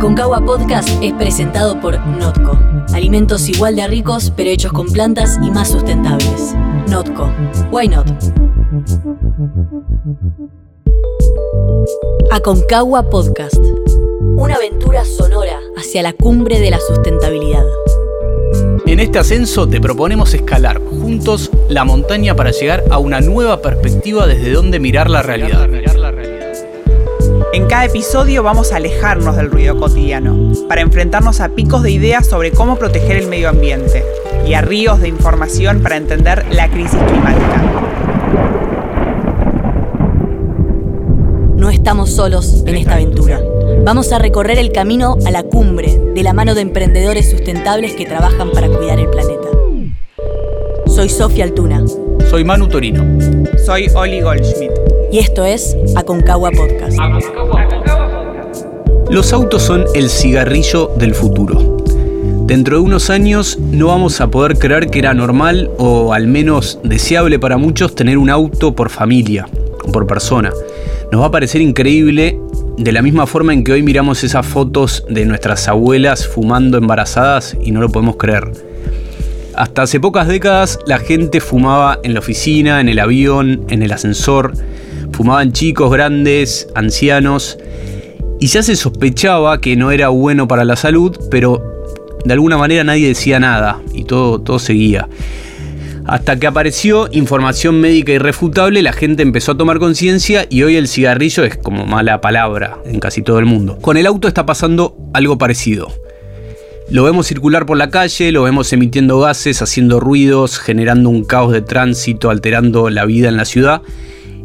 Aconcagua Podcast es presentado por Notco. Alimentos igual de ricos, pero hechos con plantas y más sustentables. Notco. Why not? Aconcagua Podcast. Una aventura sonora hacia la cumbre de la sustentabilidad. En este ascenso te proponemos escalar juntos la montaña para llegar a una nueva perspectiva desde donde mirar la realidad. En cada episodio vamos a alejarnos del ruido cotidiano, para enfrentarnos a picos de ideas sobre cómo proteger el medio ambiente y a ríos de información para entender la crisis climática. No estamos solos en esta aventura. Vamos a recorrer el camino a la cumbre de la mano de emprendedores sustentables que trabajan para cuidar el planeta. Soy Sofía Altuna. Soy Manu Torino. Soy Oli Goldschmidt. Y esto es Aconcagua Podcast. Los autos son el cigarrillo del futuro. Dentro de unos años no vamos a poder creer que era normal o al menos deseable para muchos tener un auto por familia o por persona. Nos va a parecer increíble de la misma forma en que hoy miramos esas fotos de nuestras abuelas fumando embarazadas y no lo podemos creer. Hasta hace pocas décadas la gente fumaba en la oficina, en el avión, en el ascensor, fumaban chicos, grandes, ancianos, y ya se sospechaba que no era bueno para la salud, pero de alguna manera nadie decía nada y todo, todo seguía. Hasta que apareció información médica irrefutable, la gente empezó a tomar conciencia y hoy el cigarrillo es como mala palabra en casi todo el mundo. Con el auto está pasando algo parecido. Lo vemos circular por la calle, lo vemos emitiendo gases, haciendo ruidos, generando un caos de tránsito, alterando la vida en la ciudad.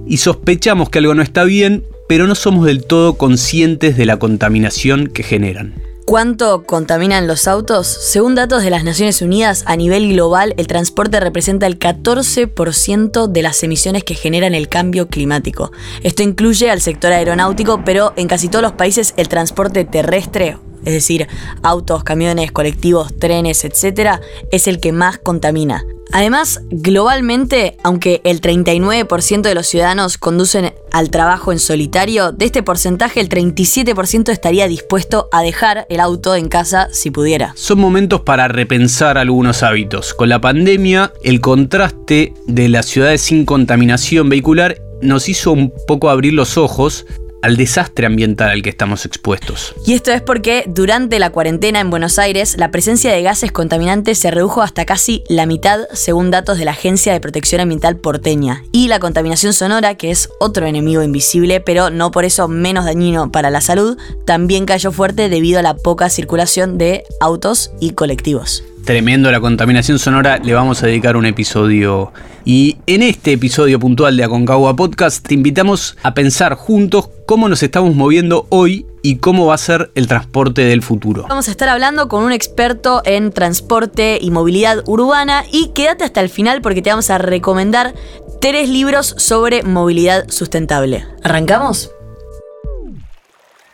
Y sospechamos que algo no está bien, pero no somos del todo conscientes de la contaminación que generan. ¿Cuánto contaminan los autos? Según datos de las Naciones Unidas, a nivel global, el transporte representa el 14% de las emisiones que generan el cambio climático. Esto incluye al sector aeronáutico, pero en casi todos los países el transporte terrestre, es decir, autos, camiones, colectivos, trenes, etc., es el que más contamina. Además, globalmente, aunque el 39% de los ciudadanos conducen al trabajo en solitario, de este porcentaje el 37% estaría dispuesto a dejar el auto en casa si pudiera. Son momentos para repensar algunos hábitos. Con la pandemia, el contraste de las ciudades sin contaminación vehicular nos hizo un poco abrir los ojos al desastre ambiental al que estamos expuestos. Y esto es porque durante la cuarentena en Buenos Aires la presencia de gases contaminantes se redujo hasta casi la mitad según datos de la Agencia de Protección Ambiental porteña. Y la contaminación sonora, que es otro enemigo invisible, pero no por eso menos dañino para la salud, también cayó fuerte debido a la poca circulación de autos y colectivos tremendo la contaminación sonora, le vamos a dedicar un episodio. Y en este episodio puntual de Aconcagua Podcast te invitamos a pensar juntos cómo nos estamos moviendo hoy y cómo va a ser el transporte del futuro. Vamos a estar hablando con un experto en transporte y movilidad urbana y quédate hasta el final porque te vamos a recomendar tres libros sobre movilidad sustentable. ¿Arrancamos?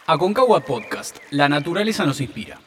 Aconcagua Podcast, la naturaleza nos inspira.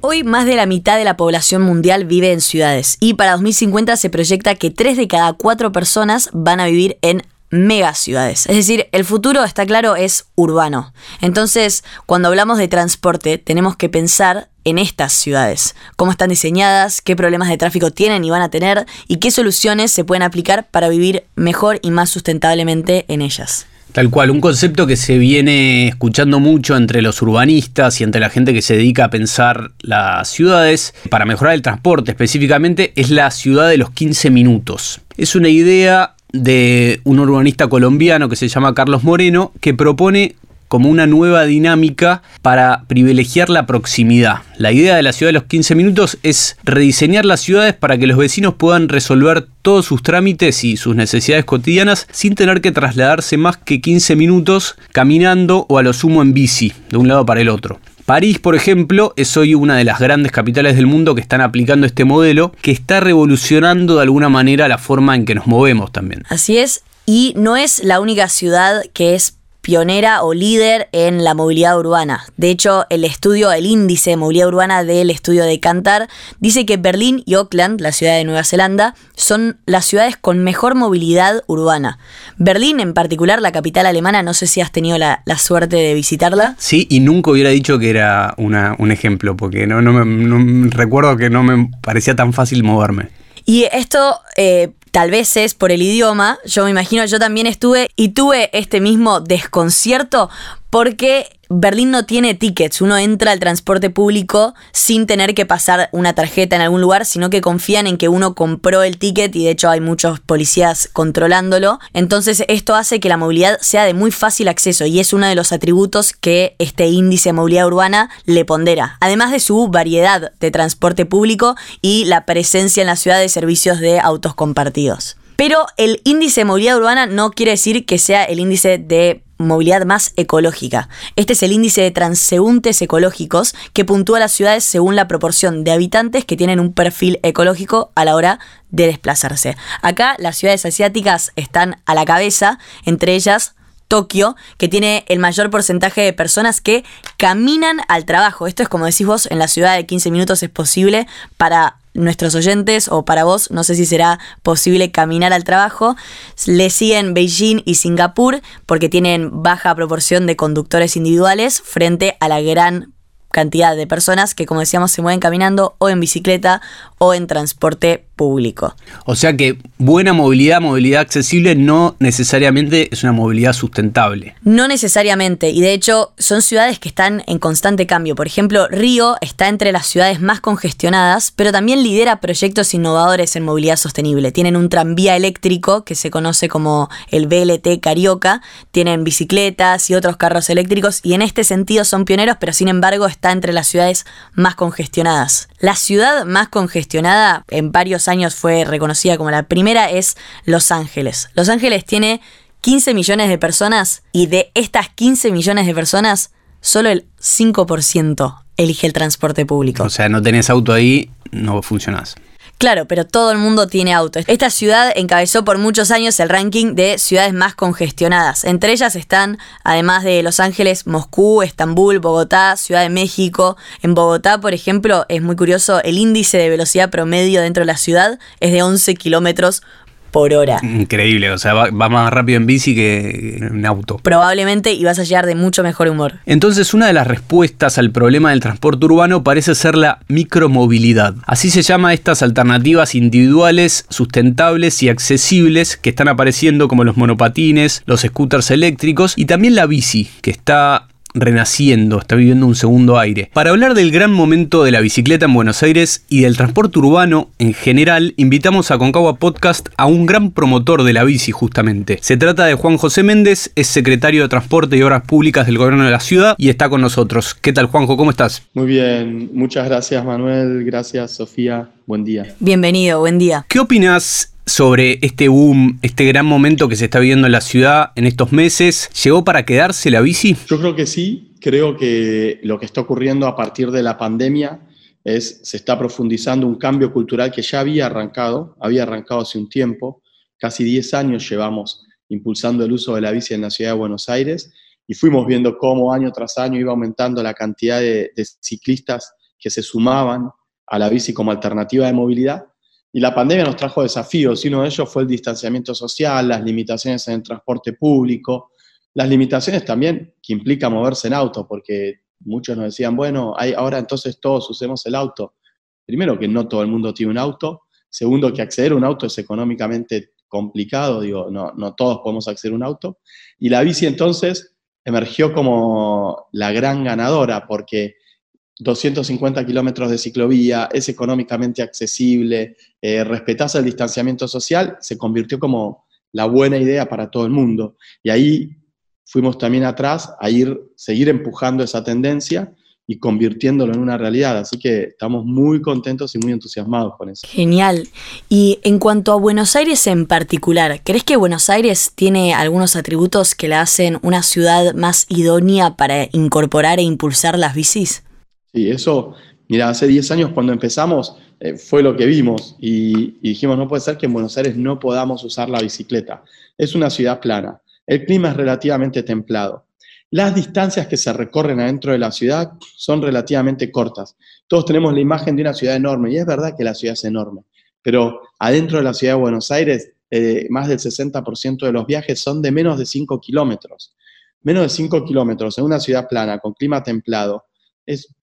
Hoy más de la mitad de la población mundial vive en ciudades y para 2050 se proyecta que 3 de cada 4 personas van a vivir en megaciudades. Es decir, el futuro, está claro, es urbano. Entonces, cuando hablamos de transporte, tenemos que pensar en estas ciudades, cómo están diseñadas, qué problemas de tráfico tienen y van a tener y qué soluciones se pueden aplicar para vivir mejor y más sustentablemente en ellas. Tal cual, un concepto que se viene escuchando mucho entre los urbanistas y entre la gente que se dedica a pensar las ciudades para mejorar el transporte específicamente es la ciudad de los 15 minutos. Es una idea de un urbanista colombiano que se llama Carlos Moreno que propone como una nueva dinámica para privilegiar la proximidad. La idea de la ciudad de los 15 minutos es rediseñar las ciudades para que los vecinos puedan resolver todos sus trámites y sus necesidades cotidianas sin tener que trasladarse más que 15 minutos caminando o a lo sumo en bici, de un lado para el otro. París, por ejemplo, es hoy una de las grandes capitales del mundo que están aplicando este modelo que está revolucionando de alguna manera la forma en que nos movemos también. Así es, y no es la única ciudad que es pionera o líder en la movilidad urbana. De hecho, el estudio, el índice de movilidad urbana del estudio de Cantar, dice que Berlín y Auckland, la ciudad de Nueva Zelanda, son las ciudades con mejor movilidad urbana. Berlín, en particular, la capital alemana, no sé si has tenido la, suerte de visitarla. Sí, y nunca hubiera dicho que era un ejemplo, porque no, me, recuerdo que no me parecía tan fácil moverme. Y esto eh, tal vez es por el idioma, yo me imagino, yo también estuve y tuve este mismo desconcierto porque Berlín no tiene tickets, uno entra al transporte público sin tener que pasar una tarjeta en algún lugar, sino que confían en que uno compró el ticket y de hecho hay muchos policías controlándolo. Entonces esto hace que la movilidad sea de muy fácil acceso y es uno de los atributos que este índice de movilidad urbana le pondera, además de su variedad de transporte público y la presencia en la ciudad de servicios de autos compartidos. Pero el índice de movilidad urbana no quiere decir que sea el índice de movilidad más ecológica. Este es el índice de transeúntes ecológicos que puntúa las ciudades según la proporción de habitantes que tienen un perfil ecológico a la hora de desplazarse. Acá las ciudades asiáticas están a la cabeza, entre ellas Tokio, que tiene el mayor porcentaje de personas que caminan al trabajo. Esto es como decís vos, en la ciudad de 15 minutos es posible para nuestros oyentes o para vos, no sé si será posible caminar al trabajo. Le siguen Beijing y Singapur porque tienen baja proporción de conductores individuales frente a la gran cantidad de personas que, como decíamos, se mueven caminando o en bicicleta o en transporte público. O sea que buena movilidad, movilidad accesible, no necesariamente es una movilidad sustentable. No necesariamente, y de hecho son ciudades que están en constante cambio. Por ejemplo, Río está entre las ciudades más congestionadas, pero también lidera proyectos innovadores en movilidad sostenible. Tienen un tranvía eléctrico que se conoce como el BLT Carioca, tienen bicicletas y otros carros eléctricos, y en este sentido son pioneros, pero sin embargo está entre las ciudades más congestionadas. La ciudad más congestionada en varios años fue reconocida como la primera es Los Ángeles. Los Ángeles tiene 15 millones de personas y de estas 15 millones de personas, solo el 5% elige el transporte público. O sea, no tenés auto ahí, no funcionás. Claro, pero todo el mundo tiene auto. Esta ciudad encabezó por muchos años el ranking de ciudades más congestionadas. Entre ellas están, además de Los Ángeles, Moscú, Estambul, Bogotá, Ciudad de México. En Bogotá, por ejemplo, es muy curioso, el índice de velocidad promedio dentro de la ciudad es de 11 kilómetros por hora. Increíble, o sea, va, más rápido en bici que en auto. Probablemente y vas a llegar de mucho mejor humor. Entonces, una de las respuestas al problema del transporte urbano parece ser la micromovilidad. Así se llama estas alternativas individuales, sustentables y accesibles que están apareciendo como los monopatines, los scooters eléctricos y también la bici, que está renaciendo, está viviendo un segundo aire. Para hablar del gran momento de la bicicleta en Buenos Aires y del transporte urbano en general, invitamos a Concagua Podcast a un gran promotor de la bici justamente. Se trata de Juan José Méndez, es secretario de Transporte y Obras Públicas del Gobierno de la Ciudad y está con nosotros. ¿Qué tal Juanjo? ¿Cómo estás? Muy bien, muchas gracias Manuel, gracias Sofía, buen día. Bienvenido, buen día. ¿Qué opinas sobre este boom, este gran momento que se está viviendo en la ciudad en estos meses. ¿Llegó para quedarse la bici? Yo creo que sí. Creo que lo que está ocurriendo a partir de la pandemia es se está profundizando un cambio cultural que ya había arrancado, había arrancado hace un tiempo. Casi 10 años llevamos impulsando el uso de la bici en la ciudad de Buenos Aires y fuimos viendo cómo año tras año iba aumentando la cantidad de, de ciclistas que se sumaban a la bici como alternativa de movilidad y la pandemia nos trajo desafíos, y uno de ellos fue el distanciamiento social, las limitaciones en el transporte público, las limitaciones también que implica moverse en auto, porque muchos nos decían, bueno, hay, ahora entonces todos usemos el auto. Primero, que no todo el mundo tiene un auto. Segundo, que acceder a un auto es económicamente complicado, digo, no, no todos podemos acceder a un auto. Y la bici entonces emergió como la gran ganadora, porque 250 kilómetros de ciclovía, es económicamente accesible, eh, respetas el distanciamiento social, se convirtió como la buena idea para todo el mundo. Y ahí fuimos también atrás a ir, seguir empujando esa tendencia y convirtiéndolo en una realidad. Así que estamos muy contentos y muy entusiasmados con eso. Genial. Y en cuanto a Buenos Aires en particular, ¿crees que Buenos Aires tiene algunos atributos que la hacen una ciudad más idónea para incorporar e impulsar las bicis? Sí, eso, mira, hace 10 años cuando empezamos eh, fue lo que vimos y, dijimos, no puede ser que en Buenos Aires no podamos usar la bicicleta. Es una ciudad plana, el clima es relativamente templado. las distancias que se recorren adentro de la ciudad son relativamente cortas. Todos tenemos la imagen de una ciudad enorme y es verdad que la ciudad es enorme, pero adentro de la ciudad de Buenos Aires eh, más del 60% de los viajes son de menos de 5 kilómetros. Menos de 5 kilómetros en una ciudad plana, con clima templado, es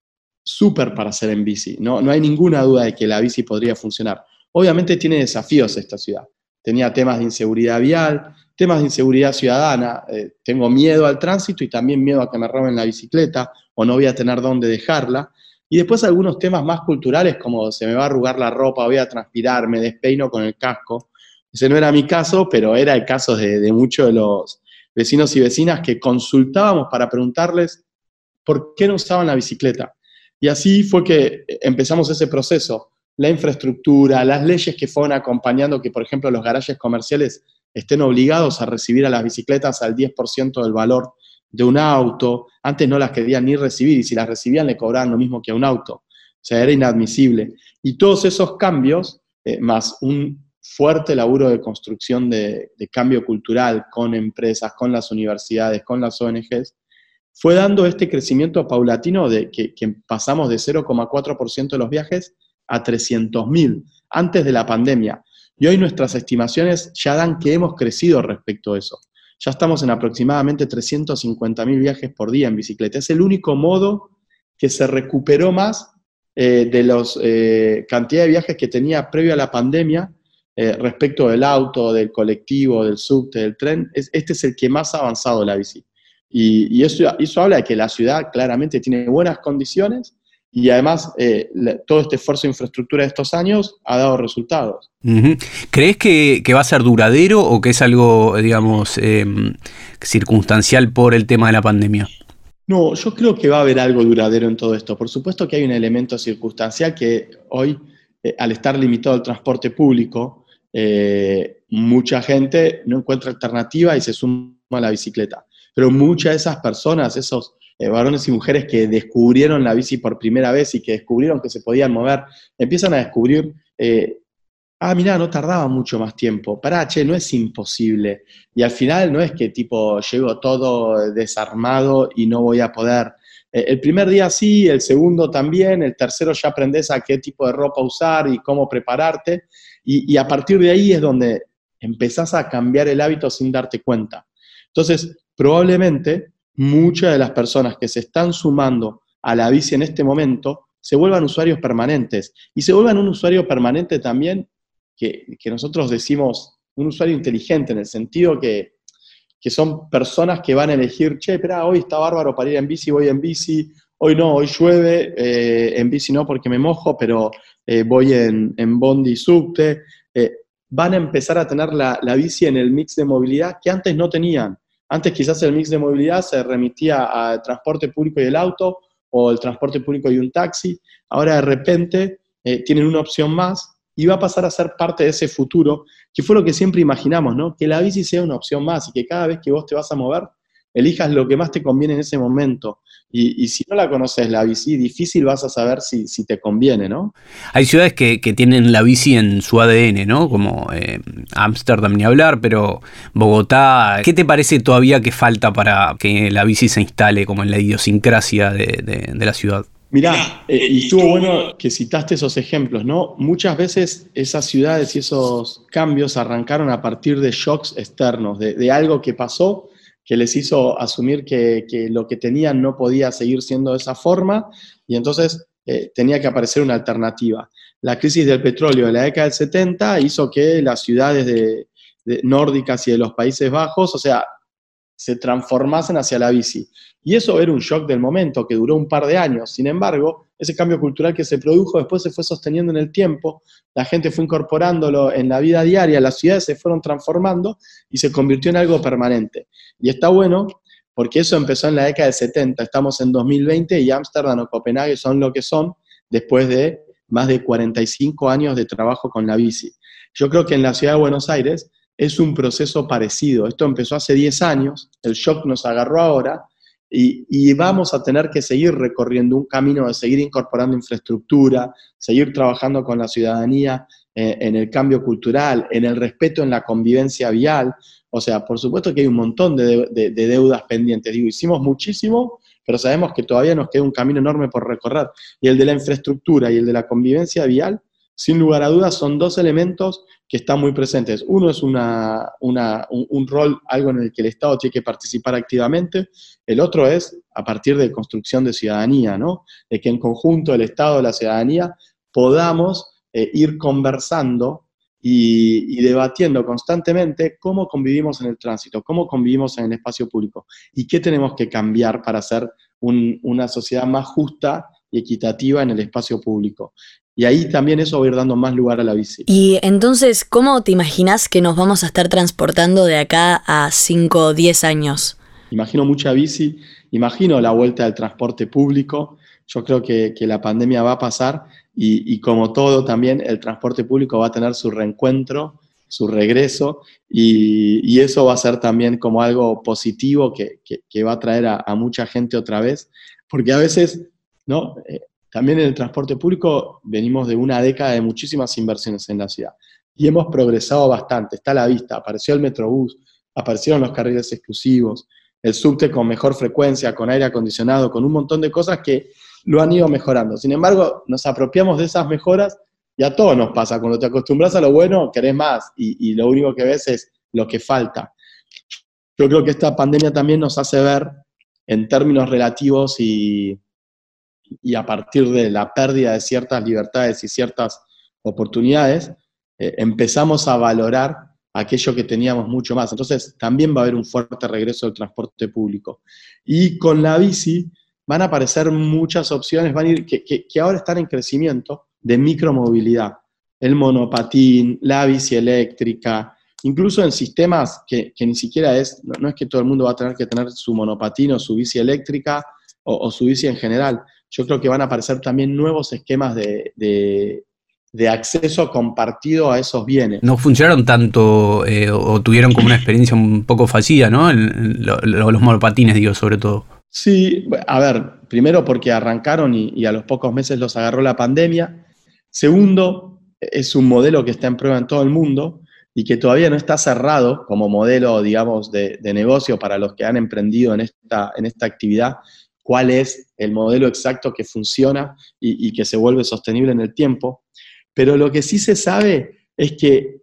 súper para hacer en bici. No, no hay ninguna duda de que la bici podría funcionar. Obviamente tiene desafíos esta ciudad. Tenía temas de inseguridad vial, temas de inseguridad ciudadana. Eh, tengo miedo al tránsito y también miedo a que me roben la bicicleta o no voy a tener dónde dejarla. Y después algunos temas más culturales como se me va a arrugar la ropa, voy a transpirar, me despeino con el casco. Ese no era mi caso, pero era el caso de, muchos de los vecinos y vecinas que consultábamos para preguntarles por qué no usaban la bicicleta. Y así fue que empezamos ese proceso. La infraestructura, las leyes que fueron acompañando, que por ejemplo los garajes comerciales estén obligados a recibir a las bicicletas al 10% del valor de un auto. Antes no las querían ni recibir y si las recibían le cobraban lo mismo que a un auto. O sea, era inadmisible. Y todos esos cambios, eh, más un fuerte laburo de construcción de, cambio cultural con empresas, con las universidades, con las ONGs, fue dando este crecimiento paulatino de que, pasamos de 0,4% de los viajes a 300.000 antes de la pandemia. Y hoy nuestras estimaciones ya dan que hemos crecido respecto a eso. Ya estamos en aproximadamente 350.000 viajes por día en bicicleta. Es el único modo que se recuperó más eh, de la eh, cantidad de viajes que tenía previo a la pandemia eh, respecto del auto, del colectivo, del subte, del tren. este es el que más ha avanzado la bici. Y, eso, eso habla de que la ciudad claramente tiene buenas condiciones y además eh, todo este esfuerzo de infraestructura de estos años ha dado resultados. ¿Crees que, va a ser duradero o que es algo, digamos, em, circunstancial por el tema de la pandemia? No, yo creo que va a haber algo duradero en todo esto. Por supuesto que hay un elemento circunstancial que hoy, eh, al estar limitado el transporte público, eh, mucha gente no encuentra alternativa y se suma a la bicicleta. Pero muchas de esas personas, esos eh, varones y mujeres que descubrieron la bici por primera vez y que descubrieron que se podían mover, empiezan a descubrir, eh, ah, mira, no tardaba mucho más tiempo, pará, che, no es imposible. Y al final no es que tipo llego todo desarmado y no voy a poder. Eh, el primer día sí, el segundo también, el tercero ya aprendes a qué tipo de ropa usar y cómo prepararte. Y, y a partir de ahí es donde empezás a cambiar el hábito sin darte cuenta. Entonces, probablemente muchas de las personas que se están sumando a la bici en este momento se vuelvan usuarios permanentes y se vuelvan un usuario permanente también que, nosotros decimos un usuario inteligente en el sentido que, son personas que van a elegir, che, espera, hoy está bárbaro para ir en bici, voy en bici, hoy no, hoy llueve, eh, en bici no porque me mojo, pero eh, voy en, en bondi subte. Eh, van a empezar a tener la, la bici en el mix de movilidad que antes no tenían. Antes quizás el mix de movilidad se remitía al transporte público y el auto o el transporte público y un taxi. Ahora de repente eh, tienen una opción más y va a pasar a ser parte de ese futuro, que fue lo que siempre imaginamos, ¿no? Que la bici sea una opción más y que cada vez que vos te vas a mover, elijas lo que más te conviene en ese momento. Y, si no la conoces la bici, difícil vas a saber si, te conviene, ¿no? Hay ciudades que, tienen la bici en su ADN, ¿no? Como eh, Ámsterdam ni hablar, pero Bogotá. ¿Qué te parece todavía que falta para que la bici se instale como en la idiosincrasia de, la ciudad? Mirá, eh, y estuvo bueno que citaste esos ejemplos, ¿no? Muchas veces esas ciudades y esos cambios arrancaron a partir de shocks externos, de, de algo que pasó que les hizo asumir que, lo que tenían no podía seguir siendo de esa forma y entonces eh, tenía que aparecer una alternativa. La crisis del petróleo de la década del 70 hizo que las ciudades de, nórdicas y de los Países Bajos, o sea, se transformasen hacia la bici. Y eso era un shock del momento que duró un par de años. Sin embargo, ese cambio cultural que se produjo después se fue sosteniendo en el tiempo, la gente fue incorporándolo en la vida diaria, las ciudades se fueron transformando y se convirtió en algo permanente. Y está bueno porque eso empezó en la década del 70, estamos en 2020 y Ámsterdam o Copenhague son lo que son después de más de 45 años de trabajo con la bici. Yo creo que en la ciudad de Buenos Aires es un proceso parecido. Esto empezó hace 10 años, el shock nos agarró ahora y, vamos a tener que seguir recorriendo un camino de seguir incorporando infraestructura, seguir trabajando con la ciudadanía eh, en el cambio cultural, en el respeto en la convivencia vial. O sea, por supuesto que hay un montón de, deudas pendientes. Digo, hicimos muchísimo, pero sabemos que todavía nos queda un camino enorme por recorrer. Y el de la infraestructura y el de la convivencia vial, sin lugar a dudas, son dos elementos que están muy presentes. Uno es una, un, rol, algo en el que el Estado tiene que participar activamente. El otro es a partir de construcción de ciudadanía, ¿no? De que en conjunto el Estado la ciudadanía podamos eh, ir conversando y, debatiendo constantemente cómo convivimos en el tránsito, cómo convivimos en el espacio público y qué tenemos que cambiar para ser una sociedad más justa y equitativa en el espacio público. Y ahí también eso va a ir dando más lugar a la bici. Y entonces, ¿cómo te imaginas que nos vamos a estar transportando de acá a 5 o 10 años? Imagino mucha bici, imagino la vuelta del transporte público. Yo creo que, que la pandemia va a pasar y, como todo también el transporte público va a tener su reencuentro, su regreso y, eso va a ser también como algo positivo que, va a traer a, mucha gente otra vez, porque a veces, Eh, también en el transporte público venimos de una década de muchísimas inversiones en la ciudad y hemos progresado bastante, está a la vista, apareció el Metrobús, aparecieron los carriles exclusivos, el subte con mejor frecuencia, con aire acondicionado, con un montón de cosas que lo han ido mejorando. Sin embargo, nos apropiamos de esas mejoras y a todos nos pasa. Cuando te acostumbras a lo bueno, querés más y, lo único que ves es lo que falta. Yo creo que esta pandemia también nos hace ver en términos relativos y, y a partir de la pérdida de ciertas libertades y ciertas oportunidades, eh, empezamos a valorar aquello que teníamos mucho más. Entonces, también va a haber un fuerte regreso del transporte público. Y con la bici, van a aparecer muchas opciones, van a ir, que, ahora están en crecimiento, de micromovilidad. El monopatín, la bici eléctrica, incluso en sistemas que, ni siquiera es, no, es que todo el mundo va a tener que tener su monopatín o su bici eléctrica o, su bici en general. Yo creo que van a aparecer también nuevos esquemas de, acceso compartido a esos bienes. No funcionaron tanto eh, o tuvieron como una experiencia un poco fallida, ¿no? los monopatines, digo, sobre todo. Sí, a ver, primero porque arrancaron y, a los pocos meses los agarró la pandemia. Segundo, es un modelo que está en prueba en todo el mundo y que todavía no está cerrado como modelo, digamos, de, negocio para los que han emprendido en esta, en esta actividad, cuál es el modelo exacto que funciona y, que se vuelve sostenible en el tiempo. Pero lo que sí se sabe es que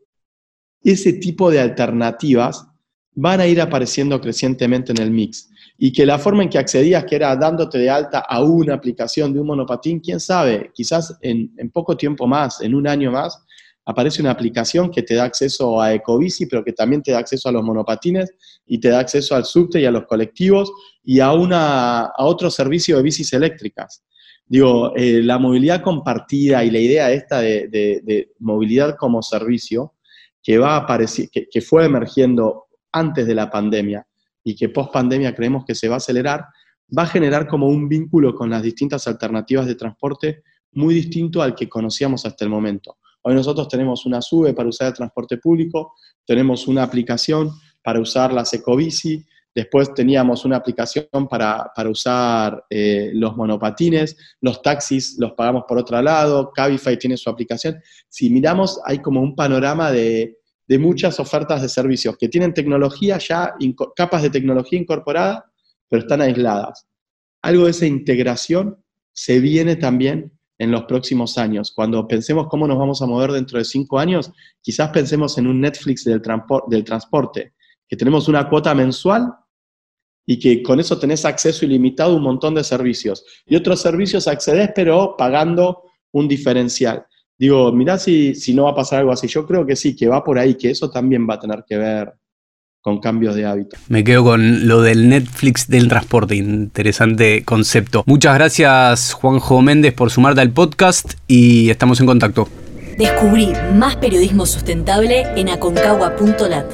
ese tipo de alternativas van a ir apareciendo crecientemente en el mix y que la forma en que accedías, que era dándote de alta a una aplicación de un monopatín, quién sabe, quizás en, poco tiempo más, en un año más, aparece una aplicación que te da acceso a Ecobici, pero que también te da acceso a los monopatines y te da acceso al subte y a los colectivos y a, una, a otro servicio de bicis eléctricas. Digo, eh, la movilidad compartida y la idea esta de, movilidad como servicio que, va a aparecer, que fue emergiendo antes de la pandemia, y que post pandemia creemos que se va a acelerar, va a generar como un vínculo con las distintas alternativas de transporte muy distinto al que conocíamos hasta el momento. Hoy nosotros tenemos una SUBE para usar el transporte público, tenemos una aplicación para usar la Ecobici, después teníamos una aplicación para, usar eh, los monopatines, los taxis los pagamos por otro lado, Cabify tiene su aplicación. Si miramos, hay como un panorama de, de muchas ofertas de servicios que tienen tecnología ya, capas de tecnología incorporada, pero están aisladas. Algo de esa integración se viene también en los próximos años. Cuando pensemos cómo nos vamos a mover dentro de cinco años, quizás pensemos en un Netflix del, transporte, que tenemos una cuota mensual y que con eso tenés acceso ilimitado a un montón de servicios. Y otros servicios accedes, pero pagando un diferencial. Digo, mirá si, si no va a pasar algo así. Yo creo que sí, que va por ahí, que eso también va a tener que ver con cambios de hábito. Me quedo con lo del Netflix del transporte, interesante concepto. Muchas gracias Juanjo Méndez por sumarte al podcast y estamos en contacto. Descubrí más periodismo sustentable en aconcagua.lat.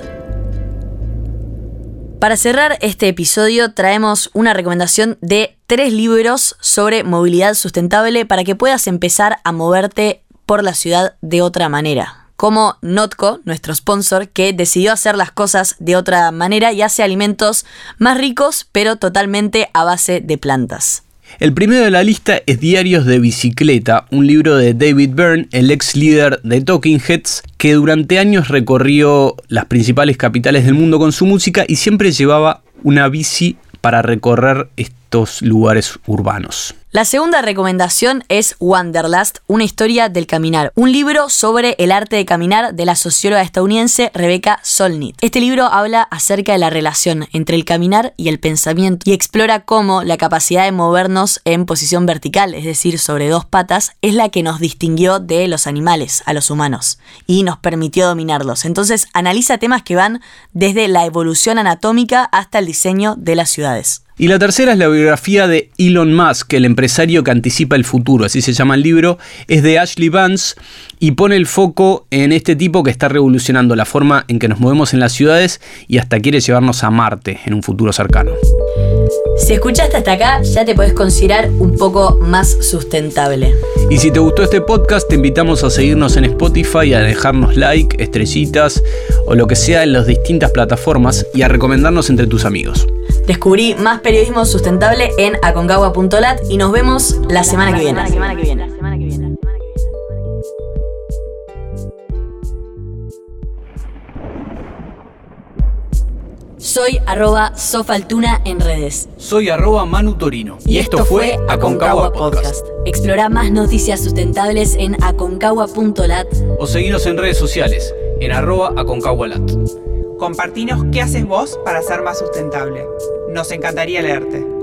Para cerrar este episodio traemos una recomendación de tres libros sobre movilidad sustentable para que puedas empezar a moverte por la ciudad de otra manera. Como Notco, nuestro sponsor, que decidió hacer las cosas de otra manera y hace alimentos más ricos, pero totalmente a base de plantas. El primero de la lista es Diarios de Bicicleta, un libro de David Byrne, el ex líder de Talking Heads, que durante años recorrió las principales capitales del mundo con su música y siempre llevaba una bici para recorrer estos lugares urbanos. La segunda recomendación es Wanderlust, una historia del caminar, un libro sobre el arte de caminar de la socióloga estadounidense Rebecca Solnit. Este libro habla acerca de la relación entre el caminar y el pensamiento y explora cómo la capacidad de movernos en posición vertical, es decir, sobre dos patas, es la que nos distinguió de los animales a los humanos y nos permitió dominarlos. Entonces analiza temas que van desde la evolución anatómica hasta el diseño de las ciudades. Y la tercera es la biografía de Elon Musk, el empresario que anticipa el futuro, así se llama el libro. Es de Ashley Vance y pone el foco en este tipo que está revolucionando la forma en que nos movemos en las ciudades y hasta quiere llevarnos a Marte en un futuro cercano. Si escuchaste hasta acá, ya te puedes considerar un poco más sustentable. Y si te gustó este podcast, te invitamos a seguirnos en Spotify, a dejarnos like, estrellitas o lo que sea en las distintas plataformas y a recomendarnos entre tus amigos. Descubrí más periodismo sustentable en aconcagua.lat y nos vemos la semana que viene. Soy arroba sofaltuna en redes. Soy arroba Manu Torino. Y, esto, fue Aconcagua Podcast. Explora más noticias sustentables en aconcagua.lat. O seguinos en redes sociales en arroba aconcagualat. Compartinos qué haces vos para ser más sustentable. Nos encantaría leerte.